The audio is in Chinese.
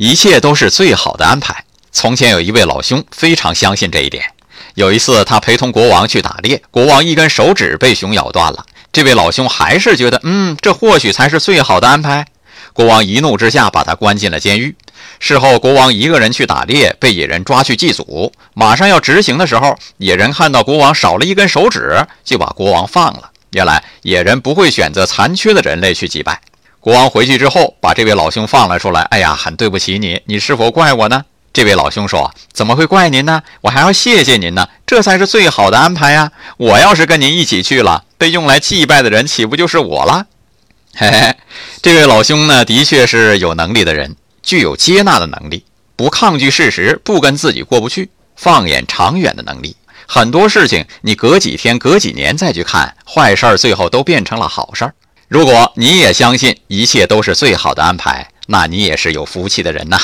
一切都是最好的安排。从前有一位老兄非常相信这一点。有一次，他陪同国王去打猎，国王一根手指被熊咬断了。这位老兄还是觉得，嗯，这或许才是最好的安排。国王一怒之下把他关进了监狱。事后，国王一个人去打猎，被野人抓去祭祖。马上要执行的时候，野人看到国王少了一根手指，就把国王放了。原来，野人不会选择残缺的人类去祭拜。国王回去之后，把这位老兄放了出来。哎呀，很对不起你，你是否怪我呢？这位老兄说：“怎么会怪您呢？我还要谢谢您呢，这才是最好的安排呀！我要是跟您一起去了，被用来祭拜的人岂不就是我了？” 嘿嘿，这位老兄呢，的确是有能力的人，具有接纳的能力，不抗拒事实，不跟自己过不去，放眼长远的能力。很多事情，你隔几天、隔几年再去看，坏事儿最后都变成了好事儿。如果你也相信一切都是最好的安排，那你也是有福气的人呐。